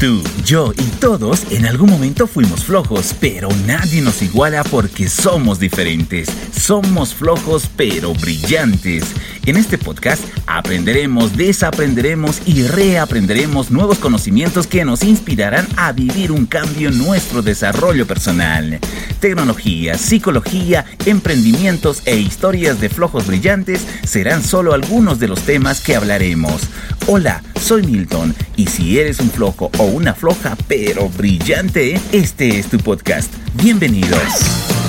Tú, yo y todos en algún momento fuimos flojos, pero nadie nos iguala porque somos diferentes. Somos flojos pero brillantes. En este podcast aprenderemos, desaprenderemos y reaprenderemos nuevos conocimientos que nos inspirarán a vivir un cambio en nuestro desarrollo personal. Tecnología, psicología, emprendimientos e historias de flojos brillantes serán solo algunos de los temas que hablaremos. Hola, soy Milton y si eres un flojo o una floja pero brillante, este es tu podcast. Bienvenidos.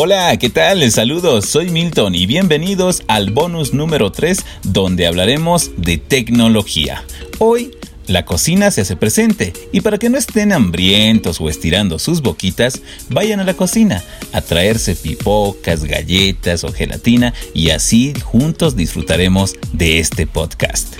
Hola, ¿qué tal? Saludos, soy Milton y bienvenidos al bonus número 3 donde hablaremos de tecnología. Hoy la cocina se hace presente y para que no estén hambrientos o estirando sus boquitas, vayan a la cocina a traerse pipocas, galletas o gelatina y así juntos disfrutaremos de este podcast.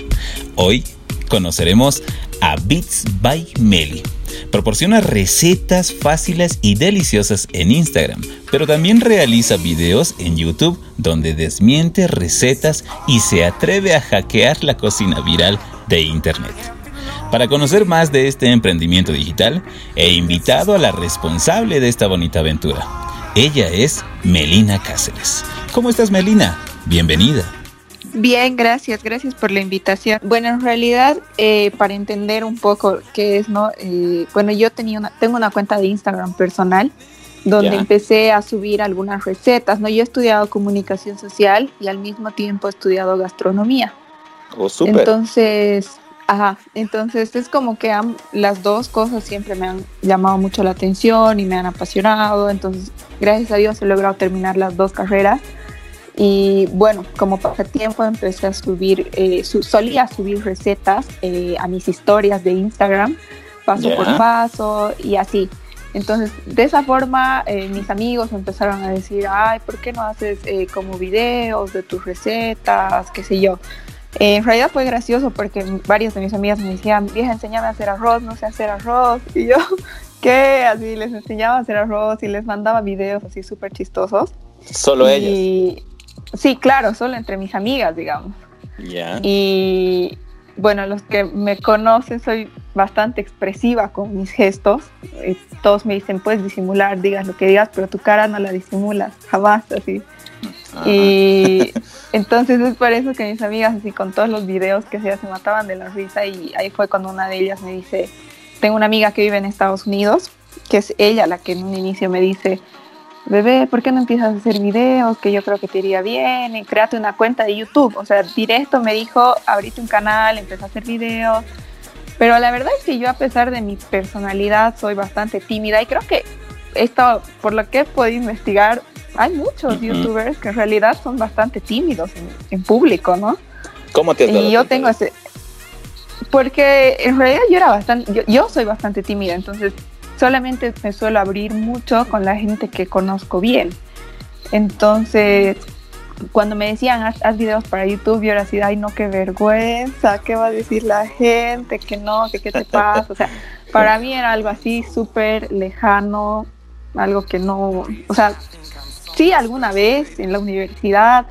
Hoy conoceremos a Bits by Meli. Proporciona recetas fáciles y deliciosas en Instagram, pero también realiza videos en YouTube donde desmiente recetas y se atreve a hackear la cocina viral de Internet. Para conocer más de este emprendimiento digital, he invitado a la responsable de esta bonita aventura. Ella es Melina Cáceres. ¿Cómo estás, Melina? Bienvenida. Bien, gracias, gracias por la invitación. Bueno, en realidad, eh, para entender un poco qué es, ¿no? Eh, bueno, yo tenía una, tengo una cuenta de Instagram personal donde empecé a subir algunas recetas, ¿no? Yo he estudiado comunicación social y al mismo tiempo he estudiado gastronomía. Oh, súper. Entonces, Ajá, entonces es como que las dos cosas siempre me han llamado mucho la atención y me han apasionado, entonces gracias a Dios he logrado terminar las dos carreras y bueno, como pasatiempo empecé a subir, eh, solía subir recetas eh, a mis historias de Instagram, paso por paso y así. Entonces, de esa forma, eh, mis amigos empezaron a decir, ay, ¿por qué no haces como videos de tus recetas, qué sé yo? Eh, en realidad fue gracioso porque varias de mis amigas me decían, vieja, enséñame a hacer arroz, no sé hacer arroz. Y yo, ¿qué? Así les enseñaba a hacer arroz y les mandaba videos así súper chistosos. ¿Solo ellas? Sí, claro, solo entre mis amigas, digamos. Y bueno, los que me conocen, soy bastante expresiva con mis gestos. Y todos me dicen, puedes disimular, digas lo que digas, pero tu cara no la disimulas, jamás, así. Y entonces es por eso que mis amigas, así con todos los videos que se mataban de la risa y ahí fue cuando una de ellas me dice, tengo una amiga que vive en Estados Unidos, que es ella la que en un inicio me dice, bebé, ¿por qué no empiezas a hacer videos? Que yo creo que te iría bien, y créate una cuenta de YouTube. O sea, directo me dijo, abrite un canal, empecé a hacer videos. Pero la verdad es que yo a pesar de mi personalidad soy bastante tímida y creo que esto, por lo que he podido investigar, hay muchos youtubers que en realidad son bastante tímidos en, público, ¿no? ¿Cómo te has Y yo tengo ese... Porque en realidad yo era bastante, yo, soy bastante tímida, entonces solamente me suelo abrir mucho con la gente que conozco bien. Entonces, cuando me decían, haz, videos para YouTube, yo era así, ay, no, qué vergüenza, ¿qué va a decir la gente? Que no, que qué te pasa. O sea, para mí era algo así súper lejano, algo que no, o sea, sí, alguna vez en la universidad,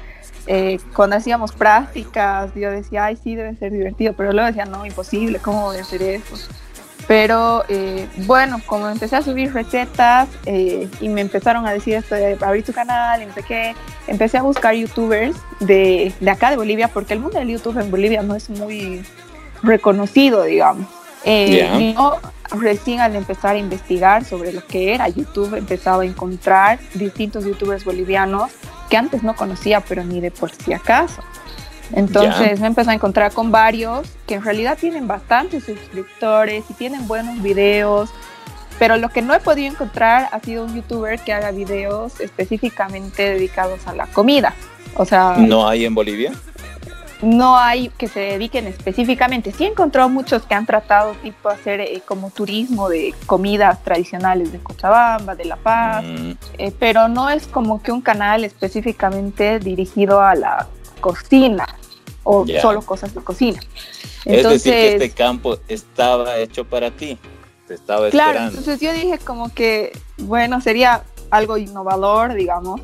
eh, cuando hacíamos prácticas, yo decía, ay, sí, debe ser divertido, pero luego decía, no, imposible, ¿cómo voy a hacer eso? Pero eh, bueno, como empecé a subir recetas eh, y me empezaron a decir esto de abrir tu canal y no sé qué, empecé a buscar youtubers de, de acá de Bolivia, porque el mundo del YouTube en Bolivia no es muy reconocido, digamos. Eh, Yo recién al empezar a investigar sobre lo que era YouTube, empezaba a encontrar distintos youtubers bolivianos que antes no conocía, pero ni de por si acaso. Entonces me empecé a encontrar con varios que en realidad tienen bastantes suscriptores y tienen buenos videos, pero lo que no he podido encontrar ha sido un youtuber que haga videos específicamente dedicados a la comida. O sea, ¿no hay en Bolivia? no hay que se dediquen específicamente. Sí he encontrado muchos que han tratado tipo hacer eh, como turismo de comidas tradicionales de Cochabamba, de La Paz, mm. eh, pero no es como que un canal específicamente dirigido a la cocina o solo cosas de cocina. Entonces, es decir, que este campo estaba hecho para ti. Te estaba claro, entonces yo dije como que, bueno, sería algo innovador, digamos,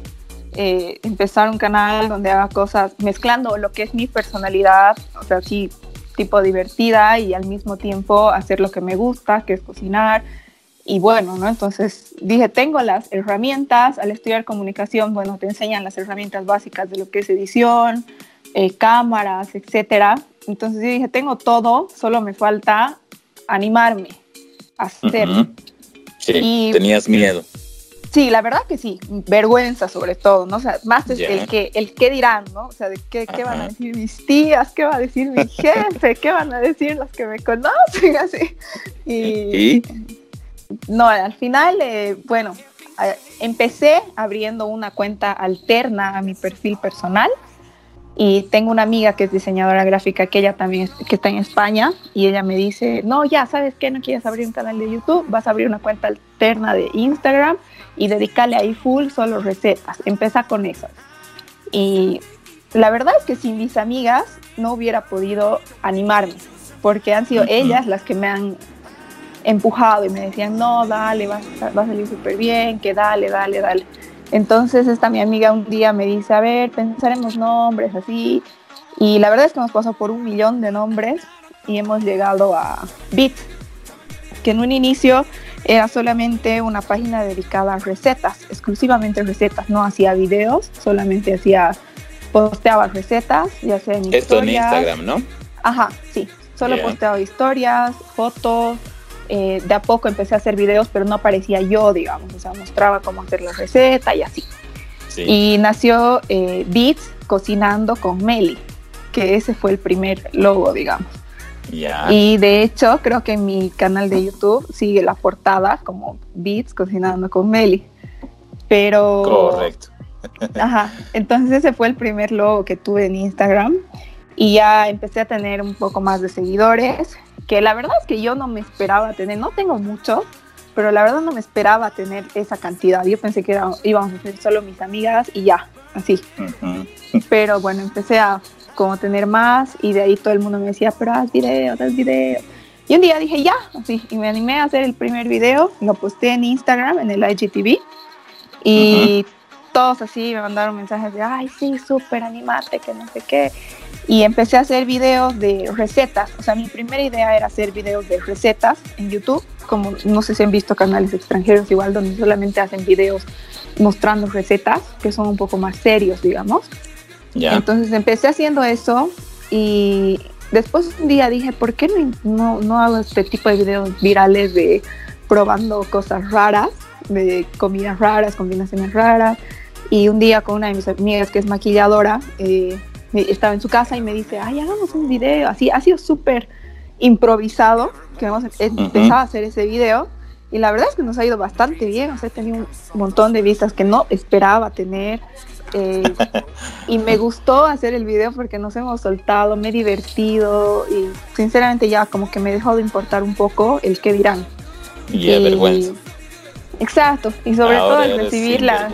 eh, empezar un canal donde haga cosas mezclando lo que es mi personalidad, o sea, sí, tipo divertida y al mismo tiempo hacer lo que me gusta, que es cocinar. Y bueno, ¿no? Entonces dije, tengo las herramientas, al estudiar comunicación, bueno, te enseñan las herramientas básicas de lo que es edición, eh, cámaras, etcétera. Entonces dije, tengo todo, solo me falta animarme a hacer. Sí, tenías miedo. Sí, la verdad que sí, vergüenza sobre todo, ¿no? O sea, más es el que el qué dirán, ¿no? O sea, de qué, qué, van a decir mis tías, qué va a decir mi jefe, qué van a decir los que me conocen, así. Y, no, al final, eh, bueno, empecé abriendo una cuenta alterna a mi perfil personal y tengo una amiga que es diseñadora gráfica que ella también que está en España y ella me dice, no, ya, ¿sabes qué? No quieres abrir un canal de YouTube, vas a abrir una cuenta alterna de Instagram y dedicarle ahí full solo recetas. Empieza con eso. Y la verdad es que sin mis amigas no hubiera podido animarme, porque han sido ellas las que me han empujado y me decían, no, dale, va, va a salir súper bien, que dale, dale, dale. Entonces esta mi amiga un día me dice, a ver, pensaremos nombres así. Y la verdad es que hemos pasado por un millón de nombres y hemos llegado a Bit, que en un inicio era solamente una página dedicada a recetas, exclusivamente recetas, no hacía videos, solamente hacía, posteaba recetas, ya sea en Esto en Instagram, ¿no? Ajá, sí, solo posteaba historias, fotos, eh, de a poco empecé a hacer videos, pero no aparecía yo, digamos, o sea, mostraba cómo hacer la receta y así. Y nació eh, Beats Cocinando con Meli, que ese fue el primer logo, digamos. Y de hecho, creo que en mi canal de YouTube sigue la portada como Beats cocinando con Meli. Pero. Correcto. Ajá. Entonces, ese fue el primer logo que tuve en Instagram. Y ya empecé a tener un poco más de seguidores. Que la verdad es que yo no me esperaba tener. No tengo mucho, pero la verdad no me esperaba tener esa cantidad. Yo pensé que íbamos a ser solo mis amigas y ya, así. Pero bueno, empecé a como tener más y de ahí todo el mundo me decía, pero haz video, haz video. Y un día dije, ya, así, y me animé a hacer el primer video, lo posté en Instagram, en el IGTV, y todos así me mandaron mensajes de, ay, sí, súper animate, que no sé qué. Y empecé a hacer videos de recetas, o sea, mi primera idea era hacer videos de recetas en YouTube, como no sé si han visto canales extranjeros igual, donde solamente hacen videos mostrando recetas, que son un poco más serios, digamos. Entonces empecé haciendo eso y después un día dije, ¿por qué no, no, hago este tipo de videos virales de probando cosas raras, de comidas raras, combinaciones raras? Y un día con una de mis amigas que es maquilladora, eh, estaba en su casa y me dice, ay, hagamos un video. Así, ha sido súper improvisado que hemos empezado a hacer ese video. Y la verdad es que nos ha ido bastante bien. O sea, he tenido un montón de vistas que no esperaba tener. Eh, y me gustó hacer el video porque nos hemos soltado, me he divertido y sinceramente ya como que me dejó de importar un poco el qué dirán. Y vergüenza. Exacto, y sobre todo el recibirla.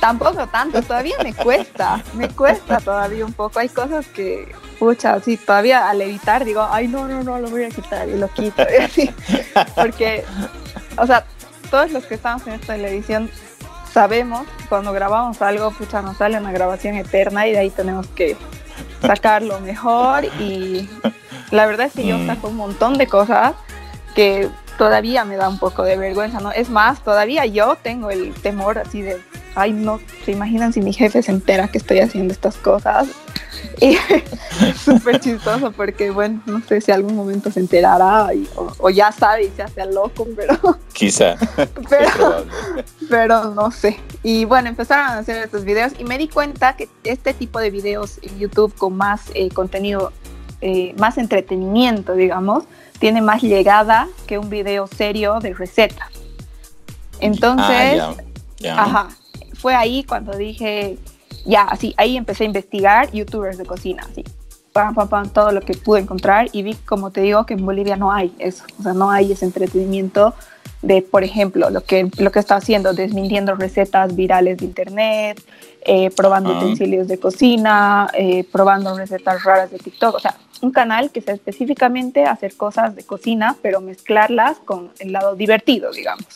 Tampoco tanto, todavía me cuesta, me cuesta todavía un poco. Hay cosas que, pucha, sí, todavía al editar digo, ay, no, no, no, lo voy a quitar y lo quito. porque, o sea, todos los que estamos en esta edición sabemos cuando grabamos algo, pucha, nos sale una grabación eterna y de ahí tenemos que sacarlo mejor y la verdad es que yo mm. saco un montón de cosas que todavía me da un poco de vergüenza, ¿no? Es más, todavía yo tengo el temor así de, ay, no, se imaginan si mi jefe se entera que estoy haciendo estas cosas. Y súper chistoso porque, bueno, no sé si algún momento se enterará o, ya sabe y se hace loco, pero... Quizá. pero, pero no sé. Y bueno, empezaron a hacer estos videos y me di cuenta que este tipo de videos en YouTube con más eh, contenido, eh, más entretenimiento, digamos, tiene más llegada que un video serio de receta. Entonces, ah, ajá, fue ahí cuando dije, ya, así, ahí empecé a investigar youtubers de cocina, así, pam, pam, pam, todo lo que pude encontrar y vi, como te digo, que en Bolivia no hay eso, o sea, no hay ese entretenimiento de, por ejemplo, lo que, lo que está haciendo, desmintiendo recetas virales de internet, eh, probando utensilios de cocina, eh, probando recetas raras de TikTok, o sea, un canal que sea específicamente hacer cosas de cocina, pero mezclarlas con el lado divertido, digamos.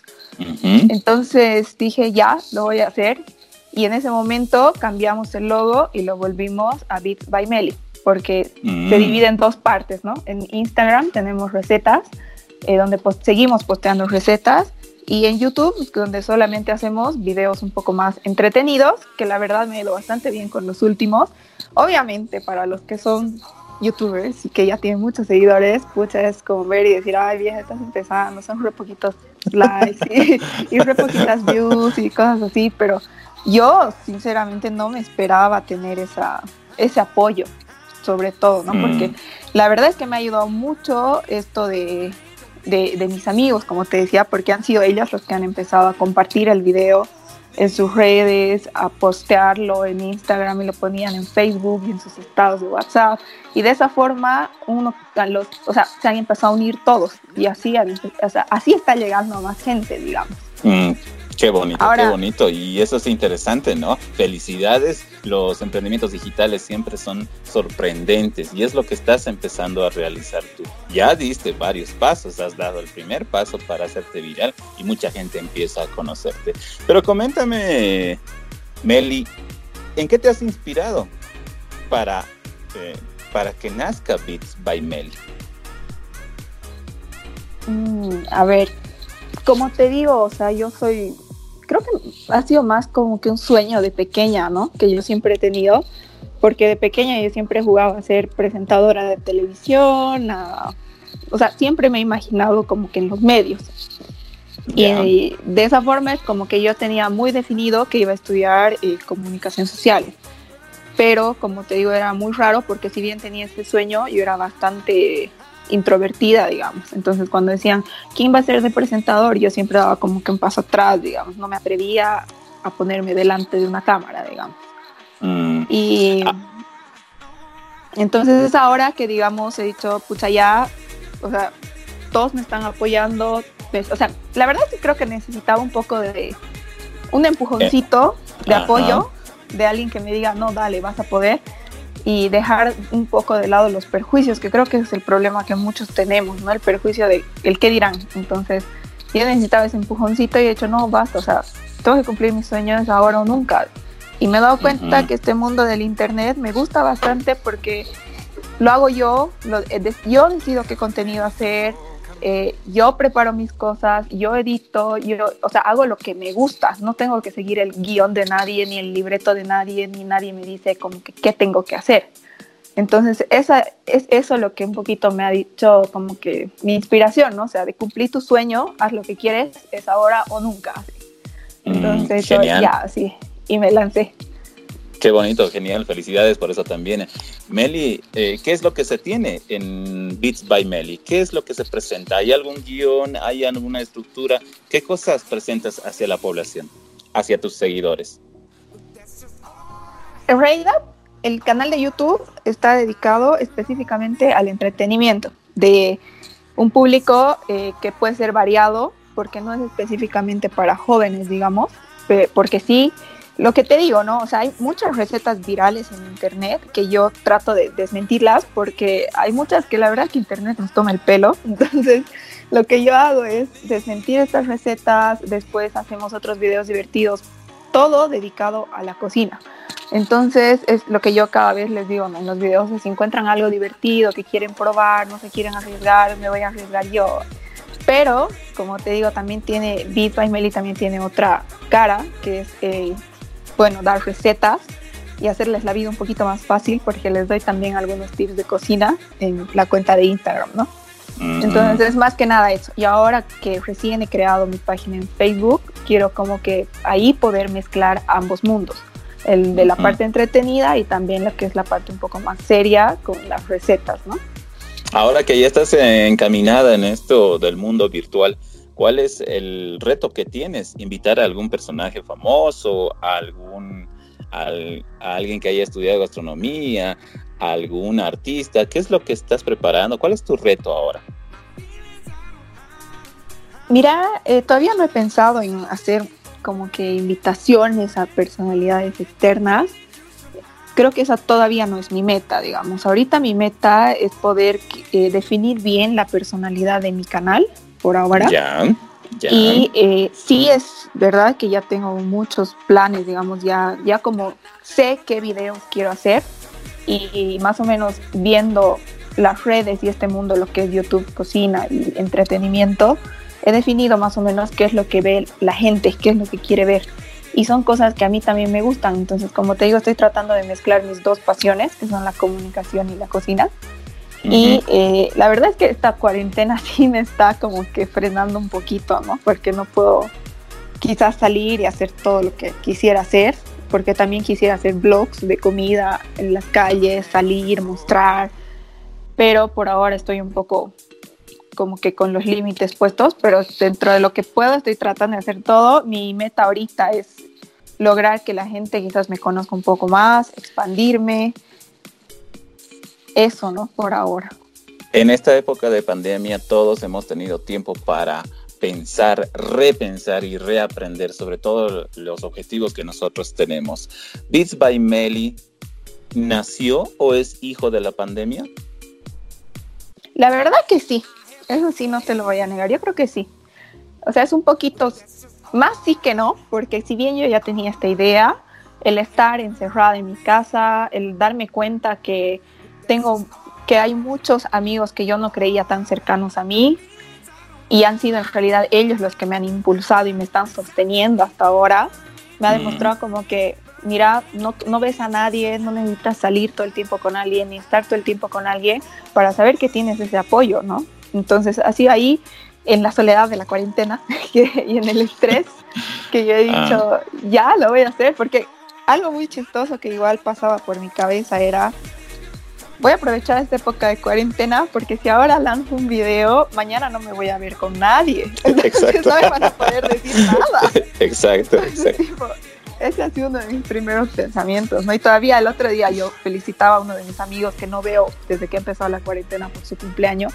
Entonces dije, ya, lo voy a hacer. Y en ese momento cambiamos el logo y lo volvimos a Beats by Meli, porque se mm. divide en dos partes, ¿no? En Instagram tenemos recetas, eh, donde seguimos posteando recetas, y en YouTube, donde solamente hacemos videos un poco más entretenidos, que la verdad me ha ido bastante bien con los últimos. Obviamente, para los que son youtubers y que ya tienen muchos seguidores, pucha, es como ver y decir, ay, vieja, estás empezando, son re poquitos likes y, y re poquitas views y cosas así, pero yo sinceramente no me esperaba tener esa, ese apoyo, sobre todo, ¿no? Porque mm. la verdad es que me ha ayudado mucho esto de, de, mis amigos, como te decía, porque han sido ellos los que han empezado a compartir el video en sus redes, a postearlo en Instagram y lo ponían en Facebook y en sus estados de WhatsApp. Y de esa forma, uno, los, o sea, se han empezado a unir todos y así, así está llegando a más gente, digamos. Mm. Qué bonito, qué bonito. Y eso es interesante, ¿no? Felicidades. Los emprendimientos digitales siempre son sorprendentes y es lo que estás empezando a realizar tú. Ya diste varios pasos, has dado el primer paso para hacerte viral y mucha gente empieza a conocerte. Pero coméntame, Meli, ¿en qué te has inspirado para, eh, para que nazca Beats by Meli? Mm, a ver, como te digo, o sea, yo soy creo que ha sido más como que un sueño de pequeña, ¿no? Que yo siempre he tenido, porque de pequeña yo siempre he jugado a ser presentadora de televisión, o sea, siempre me he imaginado como que en los medios. Y de esa forma es como que yo tenía muy definido que iba a estudiar eh, comunicación social. Pero como te digo, era muy raro porque si bien tenía este sueño, yo era bastante introvertida, digamos. Entonces, cuando decían, ¿quién va a ser de presentador? Yo siempre daba como que un paso atrás, digamos. No me atrevía a ponerme delante de una cámara, digamos. Mm. Y entonces es ahora que, digamos, he dicho, pucha, ya, o sea, todos me están apoyando. Pues, o sea, la verdad que creo que necesitaba un poco de un empujoncito de apoyo de alguien que me diga, no, dale, vas a poder y dejar un poco de lado los perjuicios, que creo que es el problema que muchos tenemos, ¿no? El perjuicio de el qué dirán. Entonces, yo necesitaba ese empujoncito y he dicho, no, basta, o sea, tengo que cumplir mis sueños ahora o nunca. Y me he dado cuenta que este mundo del Internet me gusta bastante porque lo hago yo, lo, yo decido qué contenido hacer, eh, yo preparo mis cosas, yo edito, yo, o sea, hago lo que me gusta, no tengo que seguir el guion de nadie, ni el libreto de nadie, ni nadie me dice como que qué tengo que hacer. Entonces, esa, es eso lo que un poquito me ha dicho como que mi inspiración, ¿no? O sea, de cumplir tu sueño, haz lo que quieres, es ahora o nunca. Mm, Entonces, yo ya, sí, y me lancé. Qué bonito, genial, felicidades por eso también. Meli, eh, ¿qué es lo que se tiene en Beats by Meli? ¿Qué es lo que se presenta? ¿Hay algún guion? ¿Hay alguna estructura? ¿Qué cosas presentas hacia la población, hacia tus seguidores? El canal de YouTube está dedicado específicamente al entretenimiento de un público eh, que puede ser variado, porque no es específicamente para jóvenes, digamos, porque sí lo que te digo, ¿no? O sea, hay muchas recetas virales en internet que yo trato de desmentirlas porque hay muchas que la verdad que internet nos toma el pelo. Entonces, lo que yo hago es desmentir estas recetas, después hacemos otros videos divertidos, todo dedicado a la cocina. Entonces, es lo que yo cada vez les digo, ¿no? En los videos, si encuentran algo divertido que quieren probar, no se quieren arriesgar, me voy a arriesgar yo. Pero, como te digo, también tiene, Beat by Meli también tiene otra cara, que es eh, bueno, dar recetas y hacerles la vida un poquito más fácil porque les doy también algunos tips de cocina en la cuenta de Instagram, ¿no? Entonces es más que nada eso. Y ahora que recién he creado mi página en Facebook, quiero como que ahí poder mezclar ambos mundos. El de la parte entretenida y también lo que es la parte un poco más seria con las recetas, ¿no? Ahora que ya estás encaminada en esto del mundo virtual, ¿Cuál es el reto que tienes? ¿Invitar a algún personaje famoso, a, algún, a, alguien que haya estudiado gastronomía, a algún artista? ¿Qué es lo que estás preparando? ¿Cuál es tu reto ahora? Mira, eh, todavía no he pensado en hacer como que invitaciones a personalidades externas. Creo que esa todavía no es mi meta, digamos. Ahorita mi meta es poder eh, definir bien la personalidad de mi canal, por ahora. Y eh, sí es verdad que ya tengo muchos planes, digamos, ya, ya como sé qué videos quiero hacer y, más o menos viendo las redes y este mundo, lo que es YouTube, cocina y entretenimiento, he definido más o menos qué es lo que ve la gente, qué es lo que quiere ver. Y son cosas que a mí también me gustan. Entonces, como te digo, estoy tratando de mezclar mis dos pasiones, que son la comunicación y la cocina. Y eh, la verdad es que esta cuarentena sí me está como que frenando un poquito, ¿no? Porque no puedo quizás salir y hacer todo lo que quisiera hacer, porque también quisiera hacer vlogs de comida en las calles, salir, mostrar, pero por ahora estoy un poco como que con los límites puestos, pero dentro de lo que puedo estoy tratando de hacer todo. Mi meta ahorita es lograr que la gente quizás me conozca un poco más, expandirme, eso, ¿no? Por ahora. En esta época de pandemia todos hemos tenido tiempo para pensar, repensar y reaprender sobre todos los objetivos que nosotros tenemos. Beats by Meli nació o es hijo de la pandemia? La verdad que sí, eso sí no te lo voy a negar, yo creo que sí. O sea, es un poquito más sí que no, porque si bien yo ya tenía esta idea, el estar encerrada en mi casa, el darme cuenta que tengo que hay muchos amigos que yo no creía tan cercanos a mí y han sido en realidad ellos los que me han impulsado y me están sosteniendo hasta ahora. Me ha mm. demostrado como que, mira, no, no ves a nadie, no necesitas salir todo el tiempo con alguien ni estar todo el tiempo con alguien para saber que tienes ese apoyo, ¿no? Entonces, así ahí, en la soledad de la cuarentena y en el estrés, que yo he ah. dicho, ya lo voy a hacer, porque algo muy chistoso que igual pasaba por mi cabeza era voy a aprovechar esta época de cuarentena porque si ahora lanzo un video, mañana no me voy a ver con nadie. Entonces no me van a poder decir nada. Exacto, exacto. ese ha sido uno de mis primeros pensamientos, ¿no? Y todavía el otro día yo felicitaba a uno de mis amigos que no veo desde que empezó la cuarentena por su cumpleaños.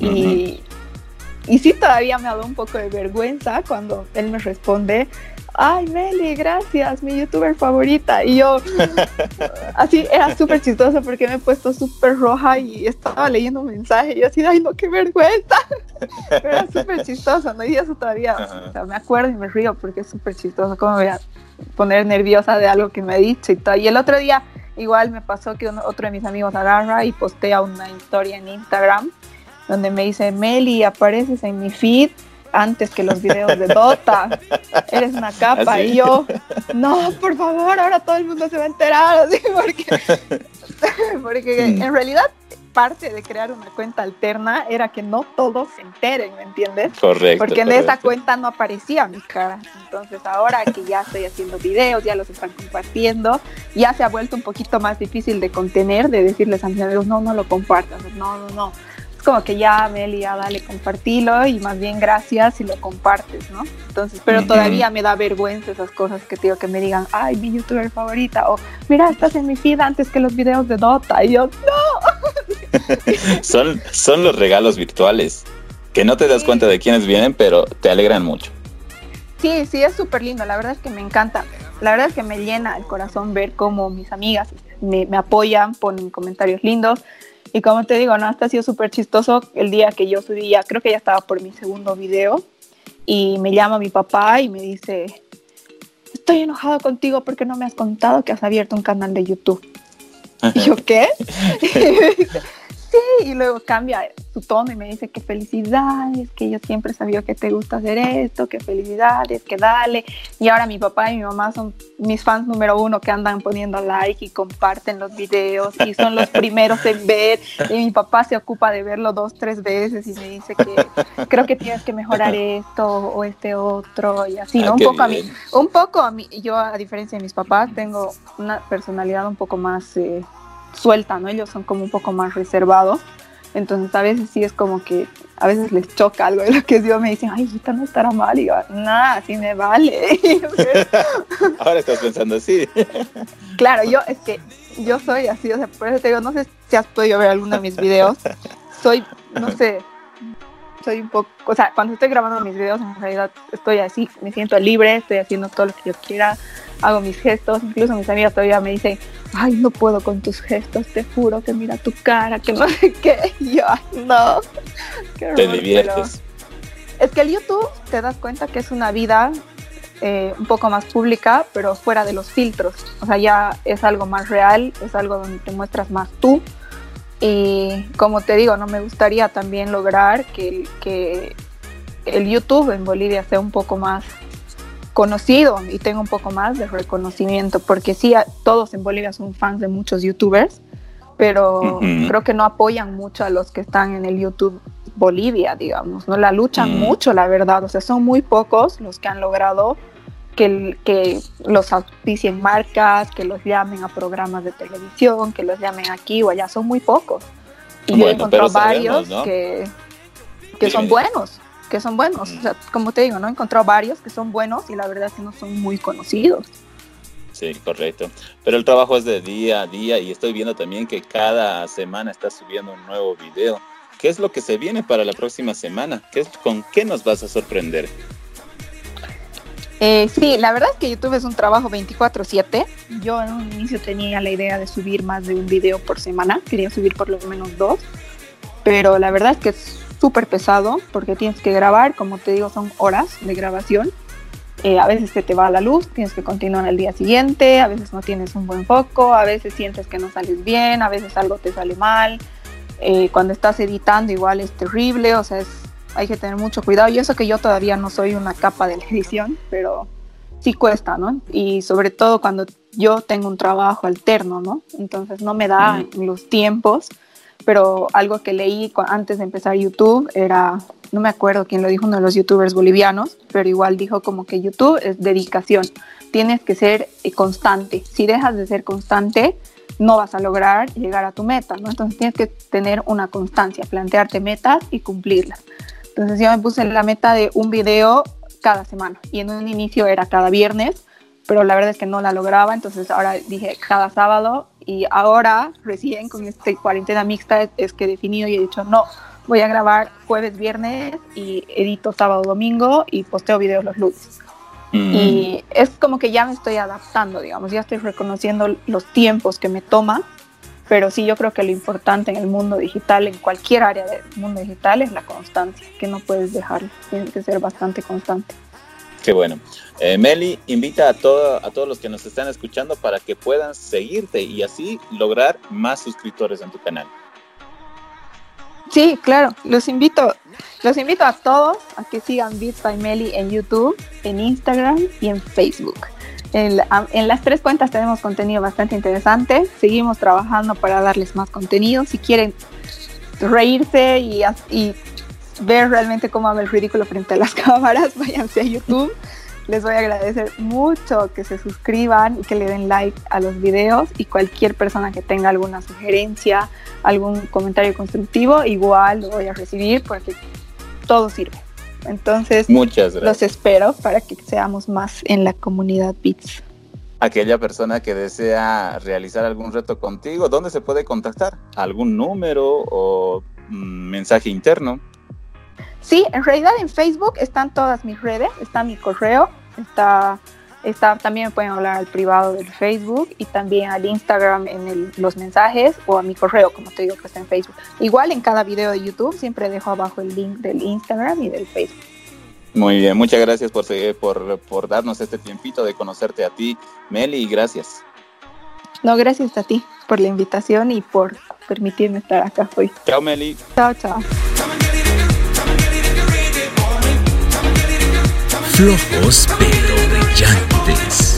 Y, y sí, todavía me ha dado un poco de vergüenza cuando él me responde, ay, Meli, gracias, mi youtuber favorita. Y yo, así, era súper chistoso porque me he puesto súper roja y estaba leyendo un mensaje y yo así, ay, no, qué vergüenza. Pero era súper chistoso, ¿no? Y eso todavía, o sea, me acuerdo y me río porque es súper chistoso, cómo me voy a poner nerviosa de algo que me ha dicho y todo. Y el otro día, igual me pasó que otro de mis amigos agarra y postea una historia en Instagram donde me dice, Meli, apareces en mi feed antes que los videos de Dota. Eres una capa. ¿Ah, y yo, no, por favor, ahora todo el mundo se va a enterar. Porque porque en realidad parte de crear una cuenta alterna era que no todos se enteren, ¿me entiendes? Correcto. Porque en esa cuenta no aparecía mi cara. Entonces ahora que ya estoy haciendo videos, ya los están compartiendo, ya se ha vuelto un poquito más difícil de contener, de decirles a mis amigos, no, no lo compartas, no, no, no como que ya, Meli, ya dale, compartilo y más bien gracias si lo compartes, ¿no? Entonces, pero todavía me da vergüenza esas cosas que digo que me digan, ay, mi youtuber favorita, o mira, estás en mi feed antes que los videos de Dota, y yo, no. son, son los regalos virtuales, que no te das cuenta de quiénes vienen, pero te alegran mucho. Sí, sí, es súper lindo, la verdad es que me encanta. La verdad es que me llena el corazón ver cómo mis amigas me, me apoyan, ponen comentarios lindos. Y como te digo, ¿no? Hasta ha sido súper chistoso el día que yo subí, ya creo que ya estaba por mi segundo video, y me llama mi papá y me dice, estoy enojado contigo porque no me has contado que has abierto un canal de YouTube. y yo, ¿qué? y luego cambia su tono y me dice que felicidades, que yo siempre sabía que te gusta hacer esto, que felicidades, que dale. Y ahora mi papá y mi mamá son mis fans número uno que andan poniendo like y comparten los videos y son los primeros en ver. Y mi papá se ocupa de verlo dos, tres veces y me dice que creo que tienes que mejorar esto o este otro y así, ¿no? Ah, un poco a mí, un poco a mí, yo a diferencia de mis papás tengo una personalidad un poco más... Eh, suelta, ¿no? Ellos son como un poco más reservados. Entonces a veces sí es como que a veces les choca algo de lo que yo me dicen, ay, esta no estará mal. Y yo, nada, así me vale. Ahora estás pensando así. claro, yo es que yo soy así, o sea, por eso te digo, no sé si has podido ver alguno de mis videos. Soy, no sé, soy un poco, o sea, cuando estoy grabando mis videos, en realidad estoy así, me siento libre, estoy haciendo todo lo que yo quiera, hago mis gestos, incluso mis amigas todavía me dicen, ay, no puedo con tus gestos, te juro que mira tu cara, que no sé qué, y yo, ay, no. Te diviertes. Es que el YouTube te das cuenta que es una vida eh, un poco más pública, pero fuera de los filtros. O sea, ya es algo más real, es algo donde te muestras más tú. Y como te digo, no me gustaría también lograr que, que el YouTube en Bolivia sea un poco más conocido y tenga un poco más de reconocimiento, porque sí, todos en Bolivia son fans de muchos youtubers, pero creo que no apoyan mucho a los que están en el YouTube Bolivia, digamos, no la luchan mm. mucho, la verdad, o sea, son muy pocos los que han logrado que, que los auspicien marcas, que los llamen a programas de televisión, que los llamen aquí o allá, son muy pocos. Y yo he encontrado varios que, que son buenos, que son buenos. O sea, como te digo, no he encontrado varios que son buenos y la verdad es que no son muy conocidos. Sí, correcto. Pero el trabajo es de día a día y estoy viendo también que cada semana está subiendo un nuevo video. ¿Qué es lo que se viene para la próxima semana? ¿Qué es, ¿Con qué nos vas a sorprender? Eh, sí, la verdad es que YouTube es un trabajo 24/7. Yo en un inicio tenía la idea de subir más de un video por semana, quería subir por lo menos dos, pero la verdad es que es súper pesado porque tienes que grabar, como te digo, son horas de grabación. Eh, a veces se te va la luz, tienes que continuar el día siguiente, a veces no tienes un buen foco, a veces sientes que no sales bien, a veces algo te sale mal. Eh, cuando estás editando igual es terrible, o sea, hay que tener mucho cuidado. Y eso que yo todavía no soy una capa de la edición, pero sí cuesta, ¿no? Y sobre todo cuando yo tengo un trabajo alterno, ¿no? Entonces no me da los tiempos, pero algo que leí antes de empezar YouTube era, no me acuerdo quién lo dijo, uno de los youtubers bolivianos, pero igual dijo como que YouTube es dedicación, tienes que ser eh, constante. Si dejas de ser constante, no vas a lograr llegar a tu meta, ¿no? Entonces tienes que tener una constancia, plantearte metas y cumplirlas. Entonces yo me puse la meta de un video cada semana y en un inicio era cada viernes, pero la verdad es que no la lograba, entonces ahora dije cada sábado y ahora recién con esta cuarentena mixta es que he definido y he dicho no, voy a grabar jueves, viernes y edito sábado, domingo y posteo videos los lunes. Mm. Y es como que ya me estoy adaptando, digamos, ya estoy reconociendo los tiempos que me toma, pero sí yo creo que lo importante en el mundo digital, en cualquier área del mundo digital, es la constancia, que no puedes dejarlo, tienes que ser bastante constante. Qué bueno. Eh, Meli, invita a, todo, a todos los que nos están escuchando para que puedan seguirte y así lograr más suscriptores en tu canal. Sí, claro, los invito, los invito a todos a que sigan Beats by Meli en YouTube, en Instagram y en Facebook. En, las tres cuentas tenemos contenido bastante interesante. Seguimos trabajando para darles más contenido. Si quieren reírse y, ver realmente cómo hago el ridículo frente a las cámaras, váyanse a YouTube. Les voy a agradecer mucho que se suscriban y que le den like a los videos y cualquier persona que tenga alguna sugerencia, algún comentario constructivo, igual lo voy a recibir porque todo sirve. Entonces, Muchas los espero para que seamos más en la comunidad Bits. Aquella persona que desea realizar algún reto contigo, ¿dónde se puede contactar? ¿Algún número o mm, mensaje interno? Sí, en realidad en Facebook están todas mis redes, está mi correo, está, está también me pueden hablar al privado del Facebook y también al Instagram en los mensajes o a mi correo, como te digo que está en Facebook. Igual en cada video de YouTube siempre dejo abajo el link del Instagram y del Facebook. Muy bien, muchas gracias por, por, por darnos este tiempito de conocerte a ti, Meli, gracias. No, gracias a ti por la invitación y por permitirme estar acá hoy. Chao, Meli. Chao, chao. Flojos pero brillantes.